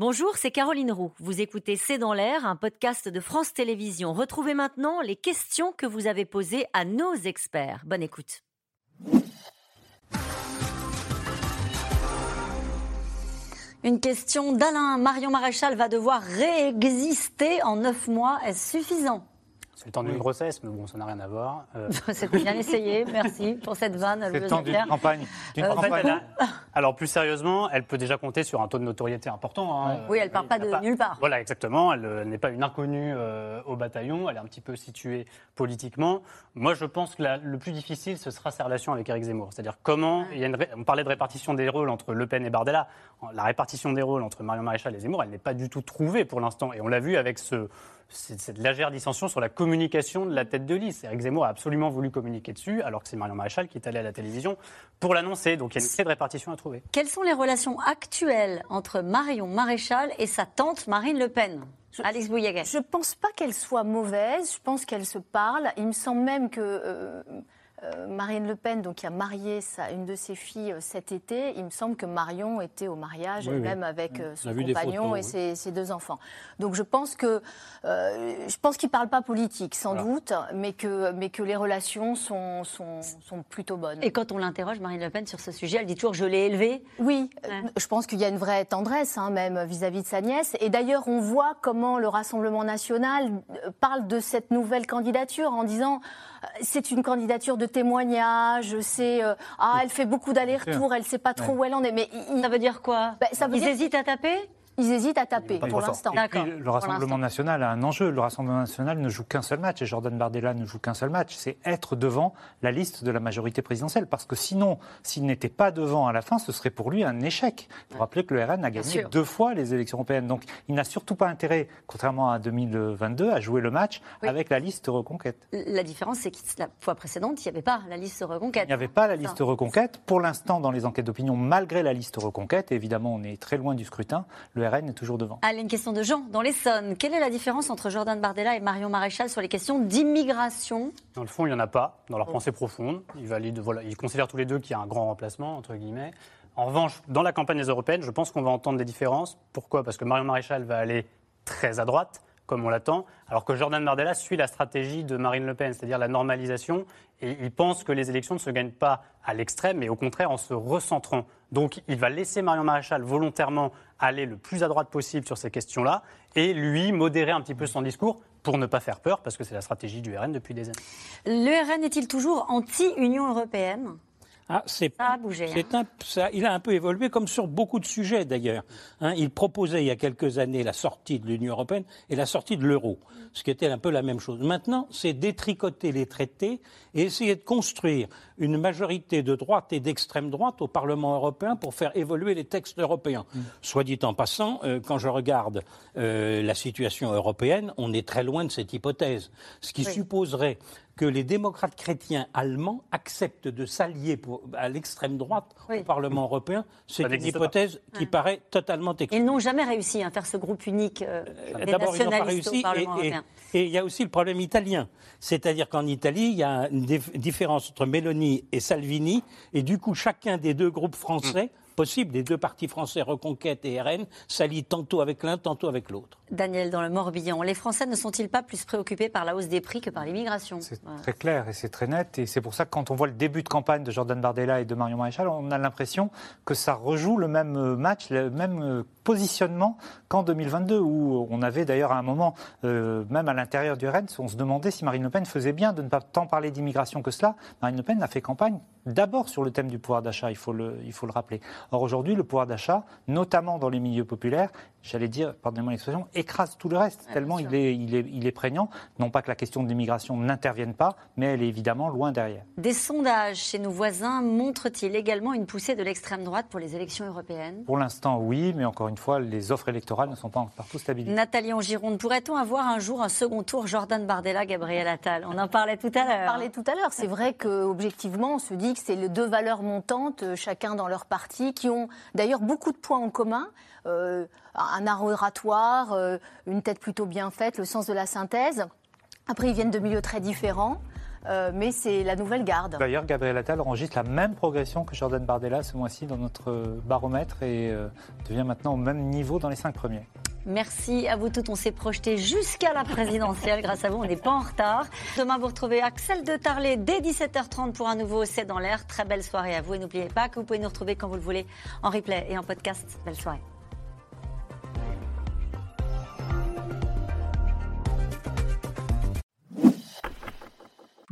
Bonjour, c'est Caroline Roux. Vous écoutez C'est dans l'air, un podcast de France Télévisions. Retrouvez maintenant les questions que vous avez posées à nos experts. Bonne écoute. Une question d'Alain. Marion Maréchal va devoir réexister en neuf mois. Est-ce suffisant? C'est le temps d'une grossesse, mais bon, ça n'a rien à voir. Euh... C'est bien essayé, merci pour cette vanne. C'est le temps d'une campagne. Euh, a... Alors, plus sérieusement, elle peut déjà compter sur un taux de notoriété important. Hein. Oui, elle ne part pas de pas... nulle part. Voilà, exactement. Elle euh, n'est pas une inconnue euh, au bataillon, elle est un petit peu située politiquement. Moi, je pense que la... le plus difficile, ce sera sa relation avec Éric Zemmour. C'est-à-dire comment. Il y a une... On parlait de répartition des rôles entre Le Pen et Bardella. La répartition des rôles entre Marion Maréchal et Zemmour, elle n'est pas du tout trouvée pour l'instant. Et on l'a vu avec ce cette légère dissension sur la communication de la tête de liste. Eric Zemmour a absolument voulu communiquer dessus, alors que c'est Marion Maréchal qui est allée à la télévision pour l'annoncer. Donc il y a une clé de répartition à trouver. Quelles sont les relations actuelles entre Marion Maréchal et sa tante Marine Le Pen? Je, Alex Bouillaguet. Je ne pense pas qu'elle soit mauvaise, je pense qu'elle se parle. Il me semble même que euh, euh, Marine Le Pen, donc, qui a marié sa, une de ses filles euh, cet été, il me semble que Marion était au mariage, Oui, oui. même avec euh, son compagnon photos, et oui. ses, ses deux enfants. Donc je pense que euh, je pense qu'il ne parle pas politique, sans Voilà. doute, mais que, mais que les relations sont, sont, sont plutôt bonnes. Et quand on l'interroge, Marine Le Pen, sur ce sujet, elle dit toujours Je l'ai élevée. Oui, euh, Ouais. je pense qu'il y a une vraie tendresse, hein, même vis-à-vis de sa nièce. Et d'ailleurs, on voit comment le Rassemblement national euh, parle de cette nouvelle candidature en disant euh, c'est une candidature de témoignage, c'est euh, ah elle fait beaucoup d'allers-retours, elle ne sait pas trop où elle en est. Mais il- Ça veut dire quoi? Ben, ça veut Ils dire- hésitent à taper? Ils hésitent à taper pour l'instant. Le Rassemblement national a un enjeu. Le Rassemblement national ne joue qu'un seul match et Jordan Bardella ne joue qu'un seul match. C'est être devant la liste de la majorité présidentielle. Parce que sinon, s'il n'était pas devant à la fin, ce serait pour lui un échec. Il faut rappeler que le RN a gagné deux fois les élections européennes. Donc il n'a surtout pas intérêt, contrairement à 2022, à jouer le match Oui. avec la liste reconquête. La différence, c'est que la fois précédente, il n'y avait pas la liste reconquête. Il n'y avait pas la liste reconquête. Pour l'instant, dans les enquêtes d'opinion, malgré la liste reconquête, et évidemment on est très loin du scrutin, le RN est toujours devant. Allez, une question de Jean, dans l'Essonne. Quelle est la différence entre Jordan Bardella et Marion Maréchal sur les questions d'immigration? Dans le fond, il n'y en a pas, dans leur pensée profonde. Ils, valident, voilà, ils considèrent tous les deux qu'il y a un grand remplacement, entre guillemets. En revanche, dans la campagne des européennes, je pense qu'on va entendre des différences. Pourquoi? Parce que Marion Maréchal va aller très à droite, comme on l'attend, alors que Jordan Bardella suit la stratégie de Marine Le Pen, c'est-à-dire la normalisation. Et il pense que les élections ne se gagnent pas à l'extrême, mais au contraire en se recentrant. Donc il va laisser Marion Maréchal volontairement aller le plus à droite possible sur ces questions-là, et lui modérer un petit peu son discours pour ne pas faire peur, parce que c'est la stratégie du RN depuis des années. Le RN est-il toujours anti-Union européenne? Ah, c'est Ça a bougé. hein. c'est un- ça- il a un peu évolué, comme sur beaucoup de sujets d'ailleurs. Hein, il proposait il y a quelques années la sortie de l'Union européenne et la sortie de l'euro, ce qui était un peu la même chose. Maintenant, c'est détricoter les traités et essayer de construire une majorité de droite et d'extrême droite au Parlement européen pour faire évoluer les textes européens. Soit dit en passant, euh, quand je regarde euh, la situation européenne, on est très loin de cette hypothèse, ce qui Oui. supposerait que les démocrates chrétiens allemands acceptent de s'allier à l'extrême droite Oui. au Parlement européen. C'est une hypothèse qui paraît totalement exclue. Ils n'ont jamais réussi à faire ce groupe unique euh, des D'abord, ils n'ont pas nationalistes réussi. au Parlement et- et- européen. Et il y a aussi le problème italien. C'est-à-dire qu'en Italie, il y a une dif- différence entre Meloni et Salvini. Et du coup, chacun des deux groupes français, possible, des deux partis français, Reconquête et RN, s'allie tantôt avec l'un, tantôt avec l'autre. Daniel, dans le Morbihan, les Français ne sont-ils pas plus préoccupés par la hausse des prix que par l'immigration? C'est Voilà. très clair et c'est très net. Et c'est pour ça que quand on voit le début de campagne de Jordan Bardella et de Marion Maréchal, on a l'impression que ça rejoue le même match, le même positionnement qu'en 2022, où on avait d'ailleurs à un moment, euh, même à l'intérieur du RN, on se demandait si Marine Le Pen faisait bien de ne pas tant parler d'immigration que cela. Marine Le Pen a fait campagne d'abord sur le thème du pouvoir d'achat, il faut le rappeler. Or aujourd'hui, le pouvoir d'achat, notamment dans les milieux populaires, j'allais dire, pardonnez-moi l'expression, écrase tout le reste, tellement il est, il, est, il est prégnant. Non pas que la question de l'immigration n'intervienne pas, mais elle est évidemment loin derrière. Des sondages chez nos voisins montrent-ils également une poussée de l'extrême droite pour les élections européennes? Pour l'instant, oui, mais encore une fois, les offres électorales ne sont pas partout stabilisées. Nathalie en Gironde, pourrait-on avoir un jour un second tour Jordan Bardella, Gabriel Attal? On en parlait tout à l'heure. parlait tout à l'heure. C'est vrai qu'objectivement, on se dit que c'est les deux valeurs montantes, euh, chacun dans leur parti, qui ont d'ailleurs beaucoup de points en commun. Euh, un art oratoire, euh, une tête plutôt bien faite, le sens de la synthèse. Après, ils viennent de milieux très différents. euh, mais c'est la nouvelle garde. D'ailleurs, Gabriel Attal enregistre la même progression que Jordan Bardella ce mois-ci dans notre baromètre et euh, devient maintenant au même niveau dans les cinq premiers. Merci à vous toutes. On s'est projeté jusqu'à la présidentielle. Grâce à vous, on n'est pas en retard. Demain, vous retrouvez Axel de Tarlet dès 17h30 pour un nouveau C'est dans l'air. Très belle soirée à vous. Et n'oubliez pas que vous pouvez nous retrouver quand vous le voulez en replay et en podcast. Belle soirée.